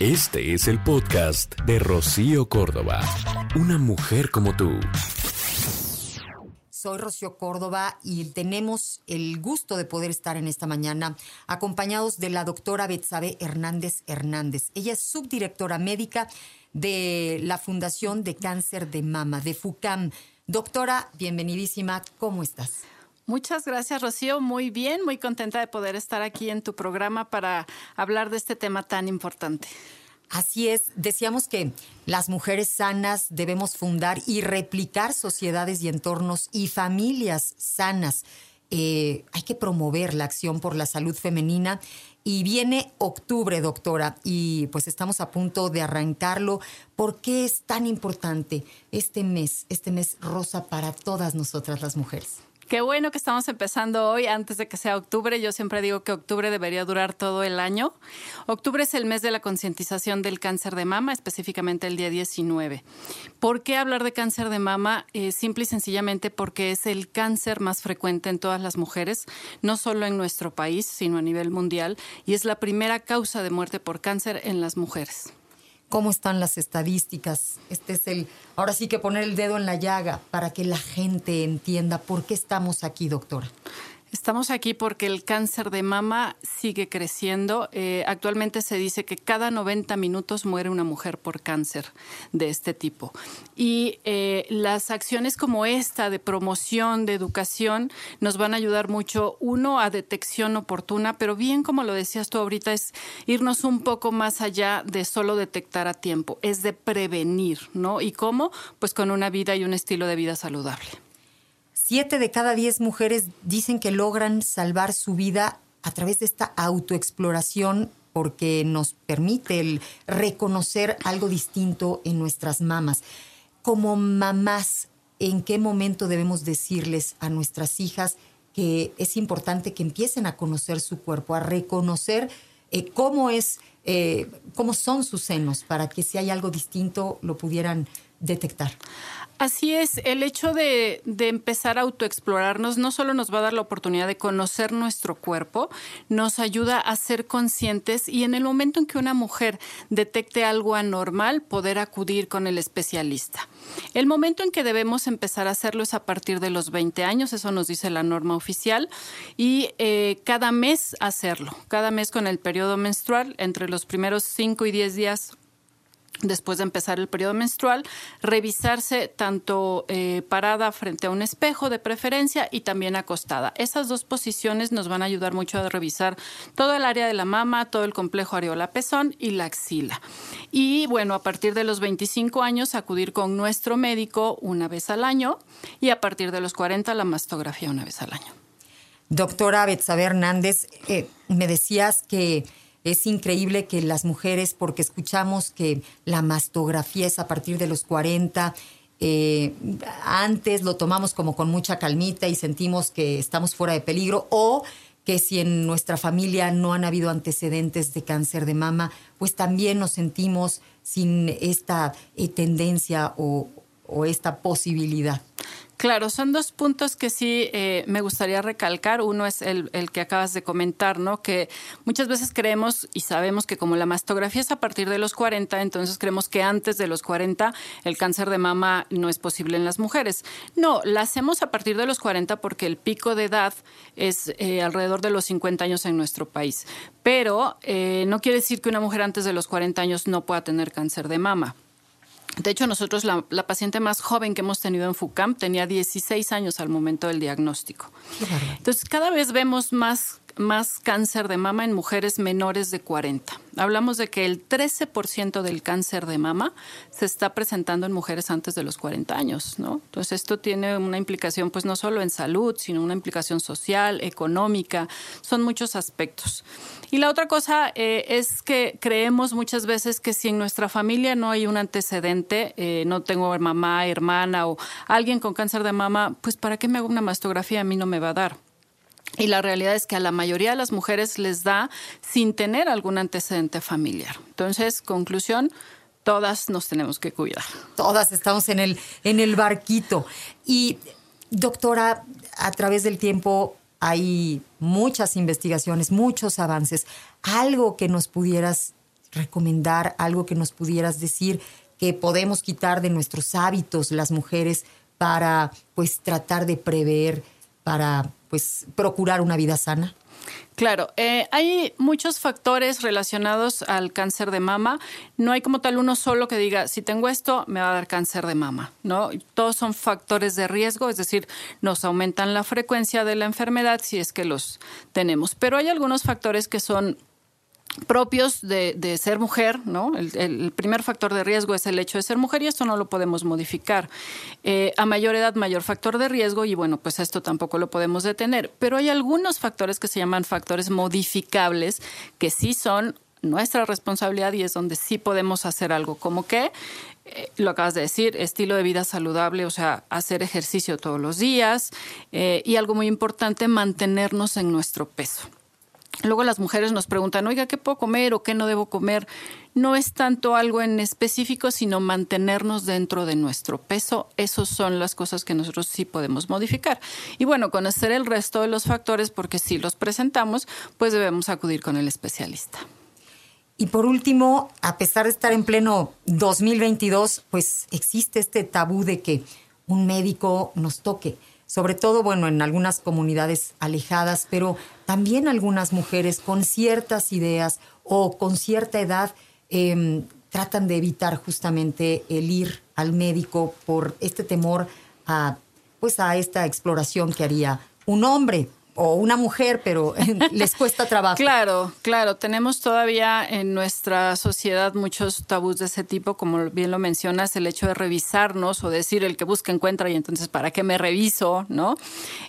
Este es el podcast de Rocío Córdoba. Una mujer como tú. Soy Rocío Córdoba y tenemos el gusto de poder estar en esta mañana acompañados de la doctora Betsabe Hernández Hernández. Ella es subdirectora médica de la Fundación de Cáncer de Mama, de FUCAM. Doctora, bienvenidísima, ¿cómo estás? Muchas gracias, Rocío. Muy bien, muy contenta de poder estar aquí en tu programa para hablar de este tema tan importante. Así es, decíamos que las mujeres sanas debemos fundar y replicar sociedades y entornos y familias sanas. Eh, hay que promover la acción por la salud femenina y viene octubre, doctora, y pues estamos a punto de arrancarlo. ¿Por qué es tan importante este mes, este mes rosa para todas nosotras las mujeres? Qué bueno que estamos empezando hoy antes de que sea octubre. Yo siempre digo que octubre debería durar todo el año. Octubre es el mes de la concientización del cáncer de mama, específicamente el día 19. ¿Por qué hablar de cáncer de mama? Eh, simple y sencillamente porque es el cáncer más frecuente en todas las mujeres, no solo en nuestro país, sino a nivel mundial, y es la primera causa de muerte por cáncer en las mujeres cómo están las estadísticas. Este es el, ahora sí que poner el dedo en la llaga para que la gente entienda por qué estamos aquí, doctora. Estamos aquí porque el cáncer de mama sigue creciendo. Eh, actualmente se dice que cada 90 minutos muere una mujer por cáncer de este tipo. Y eh, las acciones como esta de promoción, de educación, nos van a ayudar mucho, uno, a detección oportuna, pero bien como lo decías tú ahorita, es irnos un poco más allá de solo detectar a tiempo, es de prevenir, ¿no? ¿Y cómo? Pues con una vida y un estilo de vida saludable. Siete de cada diez mujeres dicen que logran salvar su vida a través de esta autoexploración porque nos permite el reconocer algo distinto en nuestras mamas. Como mamás, ¿en qué momento debemos decirles a nuestras hijas que es importante que empiecen a conocer su cuerpo, a reconocer eh, cómo es, eh, cómo son sus senos, para que si hay algo distinto lo pudieran detectar? Así es, el hecho de, empezar a autoexplorarnos no solo nos va a dar la oportunidad de conocer nuestro cuerpo, nos ayuda a ser conscientes y en el momento en que una mujer detecte algo anormal, poder acudir con el especialista. El momento en que debemos empezar a hacerlo es a partir de los 20 años, eso nos dice la norma oficial, y eh, cada mes hacerlo, cada mes con el periodo menstrual, entre los primeros 5 y 10 días después de empezar el periodo menstrual, revisarse tanto eh, parada frente a un espejo de preferencia y también acostada. Esas dos posiciones nos van a ayudar mucho a revisar todo el área de la mama, todo el complejo areola-pezón y la axila. Y bueno, a partir de los 25 años acudir con nuestro médico una vez al año y a partir de los 40 la mastografía una vez al año. Doctora Betsabe Hernández, eh, me decías que es increíble que las mujeres, porque escuchamos que la mastografía es a partir de los 40, eh, antes lo tomamos como con mucha calmita y sentimos que estamos fuera de peligro, o que si en nuestra familia no han habido antecedentes de cáncer de mama, pues también nos sentimos sin esta eh, tendencia o esta posibilidad. Claro, son dos puntos que sí eh, me gustaría recalcar. Uno es el, que acabas de comentar, ¿no? Que muchas veces creemos y sabemos que como la mastografía es a partir de los 40, entonces creemos que antes de los 40 el cáncer de mama no es posible en las mujeres. No, la hacemos a partir de los 40 porque el pico de edad es eh, alrededor de los 50 años en nuestro país. Pero eh, no quiere decir que una mujer antes de los 40 años no pueda tener cáncer de mama. De hecho, nosotros, la, paciente más joven que hemos tenido en FUCAM tenía 16 años al momento del diagnóstico. Entonces, cada vez vemos más más cáncer de mama en mujeres menores de 40. Hablamos de que el 13% del cáncer de mama se está presentando en mujeres antes de los 40 años, ¿no? Entonces esto tiene una implicación pues no solo en salud, sino una implicación social, económica, son muchos aspectos. Y la otra cosa eh, es que creemos muchas veces que si en nuestra familia no hay un antecedente, eh, no tengo mamá, hermana o alguien con cáncer de mama, pues ¿para qué me hago una mastografía? A mí no me va a dar. Y la realidad es que a la mayoría de las mujeres les da sin tener algún antecedente familiar. Entonces, conclusión, todas nos tenemos que cuidar. Todas estamos en el, en el barquito. Y, doctora, a través del tiempo hay muchas investigaciones, muchos avances. Algo que nos pudieras recomendar, algo que nos pudieras decir que podemos quitar de nuestros hábitos las mujeres para pues tratar de prever, para pues procurar una vida sana? Claro, eh, hay muchos factores relacionados al cáncer de mama. No hay como tal uno solo que diga, si tengo esto, me va a dar cáncer de mama. ¿no? Todos son factores de riesgo, es decir, nos aumentan la frecuencia de la enfermedad si es que los tenemos. Pero hay algunos factores que son propios de, ser mujer, ¿no? El, primer factor de riesgo es el hecho de ser mujer y esto no lo podemos modificar. Eh, a mayor edad, mayor factor de riesgo y bueno, pues esto tampoco lo podemos detener. Pero hay algunos factores que se llaman factores modificables que sí son nuestra responsabilidad y es donde sí podemos hacer algo, como que, eh, lo acabas de decir, estilo de vida saludable, o sea, hacer ejercicio todos los días eh, y algo muy importante, mantenernos en nuestro peso. Luego las mujeres nos preguntan, oiga, ¿qué puedo comer o qué no debo comer? No es tanto algo en específico, sino mantenernos dentro de nuestro peso. Esas son las cosas que nosotros sí podemos modificar. Y bueno, conocer el resto de los factores, porque si los presentamos, pues debemos acudir con el especialista. Y por último, a pesar de estar en pleno 2022, pues existe este tabú de que un médico nos toque sobre todo, bueno, en algunas comunidades alejadas, pero también algunas mujeres con ciertas ideas o con cierta edad em, tratan de evitar justamente el ir al médico por este temor a, pues, a esta exploración que haría un hombre o una mujer, pero les cuesta trabajo. Claro, claro, tenemos todavía en nuestra sociedad muchos tabús de ese tipo, como bien lo mencionas, el hecho de revisarnos o decir el que busca encuentra y entonces para qué me reviso, ¿no?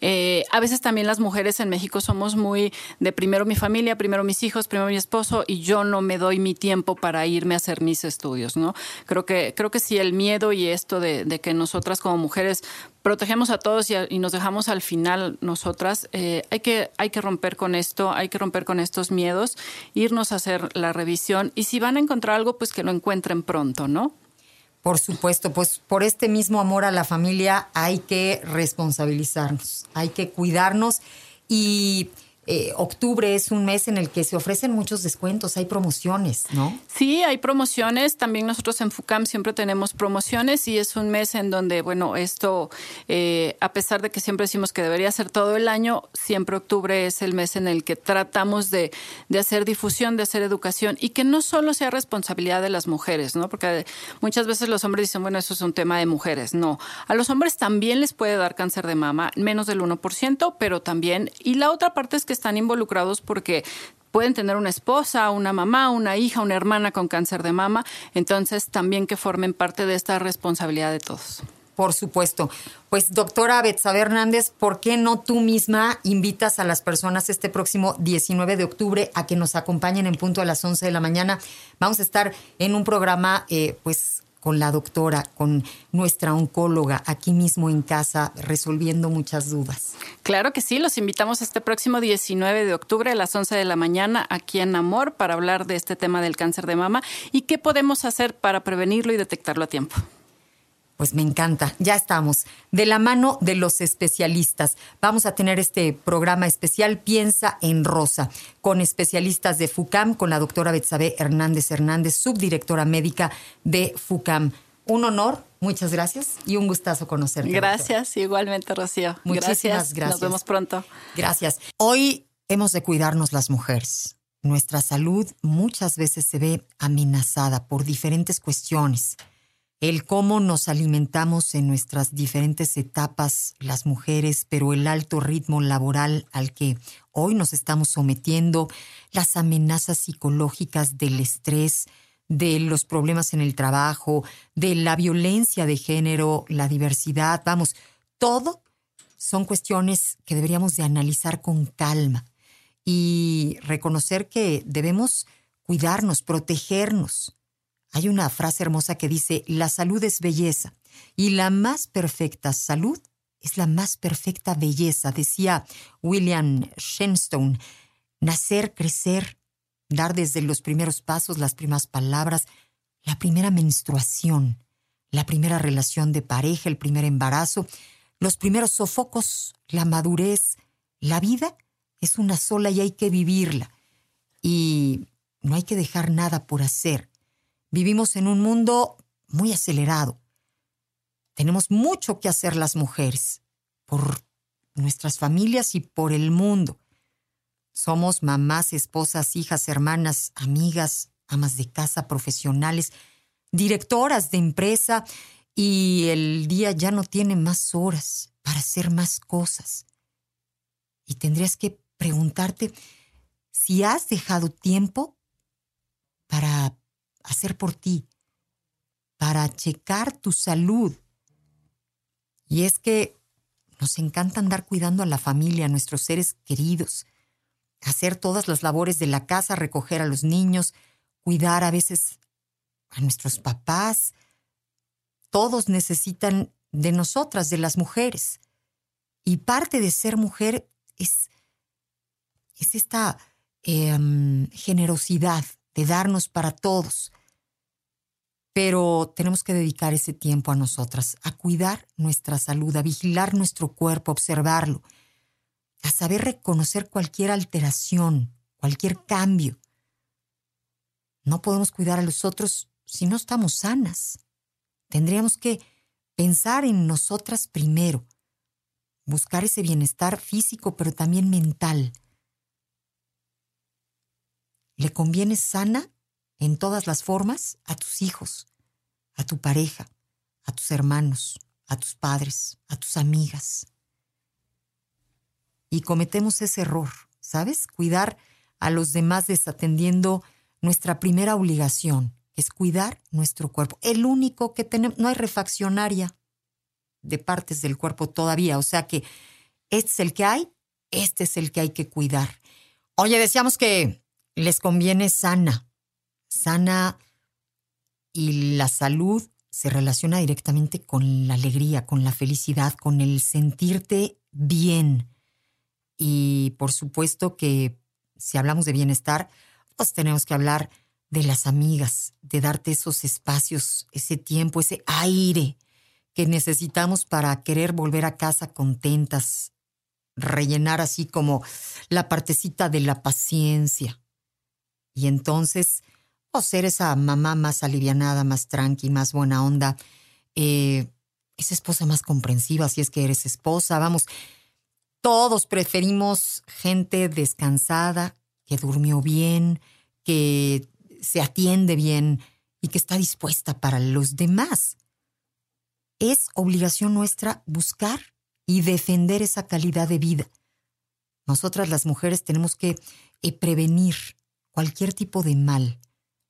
Eh, a veces también las mujeres en México somos muy de primero mi familia, primero mis hijos, primero mi esposo y yo no me doy mi tiempo para irme a hacer mis estudios, ¿no? Creo que creo que sí el miedo y esto de, que nosotras como mujeres protegemos a todos y, nos dejamos al final nosotras. Eh, hay, que, hay que romper con esto, hay que romper con estos miedos, irnos a hacer la revisión y si van a encontrar algo, pues que lo encuentren pronto, ¿no? Por supuesto, pues por este mismo amor a la familia hay que responsabilizarnos, hay que cuidarnos y eh, octubre es un mes en el que se ofrecen muchos descuentos, hay promociones, ¿no? Sí, hay promociones. También nosotros en FUCAM siempre tenemos promociones y es un mes en donde, bueno, esto, eh, a pesar de que siempre decimos que debería ser todo el año, siempre octubre es el mes en el que tratamos de, de hacer difusión, de hacer educación y que no solo sea responsabilidad de las mujeres, ¿no? Porque muchas veces los hombres dicen, bueno, eso es un tema de mujeres. No, a los hombres también les puede dar cáncer de mama, menos del 1%, pero también. Y la otra parte es que están involucrados porque pueden tener una esposa, una mamá, una hija, una hermana con cáncer de mama, entonces también que formen parte de esta responsabilidad de todos. Por supuesto. Pues doctora Betsabe Hernández, ¿por qué no tú misma invitas a las personas este próximo 19 de octubre a que nos acompañen en punto a las 11 de la mañana? Vamos a estar en un programa eh, pues con la doctora, con nuestra oncóloga aquí mismo en casa, resolviendo muchas dudas. Claro que sí, los invitamos este próximo 19 de octubre a las 11 de la mañana aquí en Amor para hablar de este tema del cáncer de mama y qué podemos hacer para prevenirlo y detectarlo a tiempo. Pues me encanta, ya estamos. De la mano de los especialistas. Vamos a tener este programa especial Piensa en Rosa, con especialistas de FUCAM, con la doctora Betsabe Hernández Hernández, subdirectora médica de FUCAM. Un honor, muchas gracias y un gustazo conocerte. Gracias, igualmente, Rocío. Muchísimas gracias. Nos vemos pronto. Gracias. Hoy hemos de cuidarnos las mujeres. Nuestra salud muchas veces se ve amenazada por diferentes cuestiones el cómo nos alimentamos en nuestras diferentes etapas las mujeres, pero el alto ritmo laboral al que hoy nos estamos sometiendo, las amenazas psicológicas del estrés, de los problemas en el trabajo, de la violencia de género, la diversidad, vamos, todo son cuestiones que deberíamos de analizar con calma y reconocer que debemos cuidarnos, protegernos. Hay una frase hermosa que dice, la salud es belleza y la más perfecta salud es la más perfecta belleza, decía William Shenstone. Nacer, crecer, dar desde los primeros pasos, las primeras palabras, la primera menstruación, la primera relación de pareja, el primer embarazo, los primeros sofocos, la madurez, la vida es una sola y hay que vivirla. Y no hay que dejar nada por hacer. Vivimos en un mundo muy acelerado. Tenemos mucho que hacer las mujeres por nuestras familias y por el mundo. Somos mamás, esposas, hijas, hermanas, amigas, amas de casa, profesionales, directoras de empresa y el día ya no tiene más horas para hacer más cosas. Y tendrías que preguntarte si has dejado tiempo para hacer por ti, para checar tu salud. Y es que nos encanta andar cuidando a la familia, a nuestros seres queridos, hacer todas las labores de la casa, recoger a los niños, cuidar a veces a nuestros papás. Todos necesitan de nosotras, de las mujeres. Y parte de ser mujer es, es esta em, generosidad de darnos para todos. Pero tenemos que dedicar ese tiempo a nosotras, a cuidar nuestra salud, a vigilar nuestro cuerpo, a observarlo a saber reconocer cualquier alteración, cualquier cambio. No podemos cuidar a los otros si no estamos sanas. Tendríamos que pensar en nosotras primero, buscar ese bienestar físico, pero también mental. Le conviene sana en todas las formas a tus hijos, a tu pareja, a tus hermanos, a tus padres, a tus amigas y cometemos ese error, ¿sabes? Cuidar a los demás desatendiendo nuestra primera obligación, que es cuidar nuestro cuerpo. El único que tenemos, no hay refaccionaria de partes del cuerpo todavía, o sea que este es el que hay, este es el que hay que cuidar. Oye, decíamos que les conviene sana, sana y la salud se relaciona directamente con la alegría, con la felicidad, con el sentirte bien. Y por supuesto que si hablamos de bienestar, pues tenemos que hablar de las amigas, de darte esos espacios, ese tiempo, ese aire que necesitamos para querer volver a casa contentas, rellenar así como la partecita de la paciencia. Y entonces, o ser esa mamá más alivianada, más tranqui, más buena onda, eh, esa esposa más comprensiva, si es que eres esposa, vamos, todos preferimos gente descansada, que durmió bien, que se atiende bien y que está dispuesta para los demás. Es obligación nuestra buscar y defender esa calidad de vida. Nosotras las mujeres tenemos que eh, prevenir cualquier tipo de mal.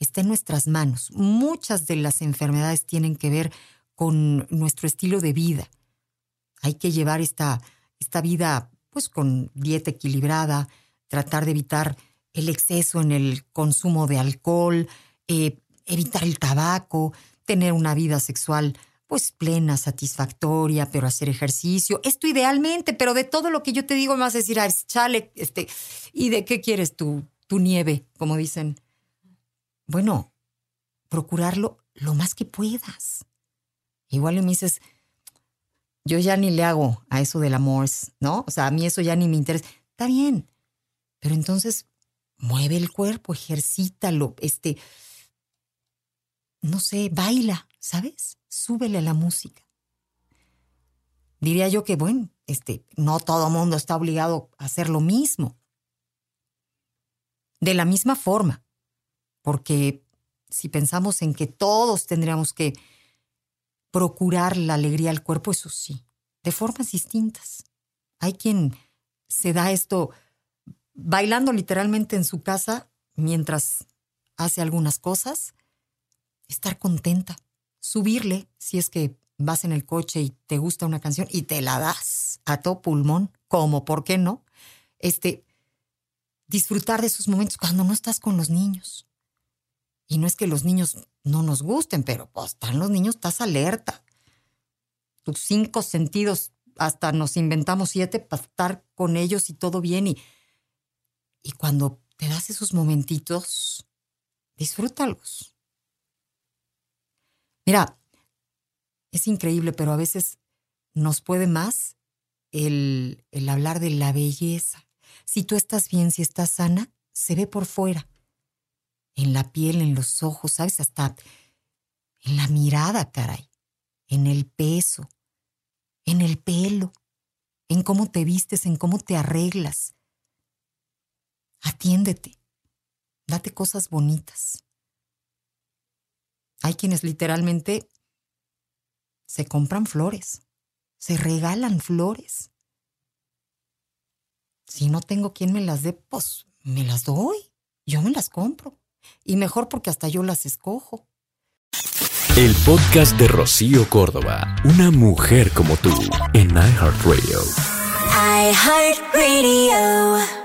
Está en nuestras manos. Muchas de las enfermedades tienen que ver con nuestro estilo de vida. Hay que llevar esta esta vida pues con dieta equilibrada, tratar de evitar el exceso en el consumo de alcohol, eh, evitar el tabaco, tener una vida sexual pues plena, satisfactoria, pero hacer ejercicio. Esto idealmente, pero de todo lo que yo te digo me vas a decir, chale, este, ¿y de qué quieres tu, tu nieve? Como dicen. Bueno, procurarlo lo más que puedas. Igual me dices, yo ya ni le hago a eso del amor, ¿no? O sea, a mí eso ya ni me interesa. Está bien, pero entonces mueve el cuerpo, ejercítalo, este, no sé, baila, ¿sabes? Súbele a la música. Diría yo que, bueno, este, no todo mundo está obligado a hacer lo mismo. De la misma forma, porque si pensamos en que todos tendríamos que procurar la alegría al cuerpo, eso sí, de formas distintas. Hay quien se da esto bailando literalmente en su casa mientras hace algunas cosas, estar contenta, subirle si es que vas en el coche y te gusta una canción y te la das a todo pulmón, como, ¿por qué no? Este, disfrutar de esos momentos cuando no estás con los niños. Y no es que los niños no nos gusten, pero pues están los niños, estás alerta. Tus cinco sentidos, hasta nos inventamos siete para estar con ellos y todo bien. Y, y cuando te das esos momentitos, disfrútalos. Mira, es increíble, pero a veces nos puede más el, el hablar de la belleza. Si tú estás bien, si estás sana, se ve por fuera. En la piel, en los ojos, ¿sabes? Hasta en la mirada, caray. En el peso, en el pelo, en cómo te vistes, en cómo te arreglas. Atiéndete. Date cosas bonitas. Hay quienes literalmente se compran flores, se regalan flores. Si no tengo quien me las dé, pues me las doy. Yo me las compro. Y mejor porque hasta yo las escojo. El podcast de Rocío Córdoba, una mujer como tú, en iHeartRadio. iHeartRadio.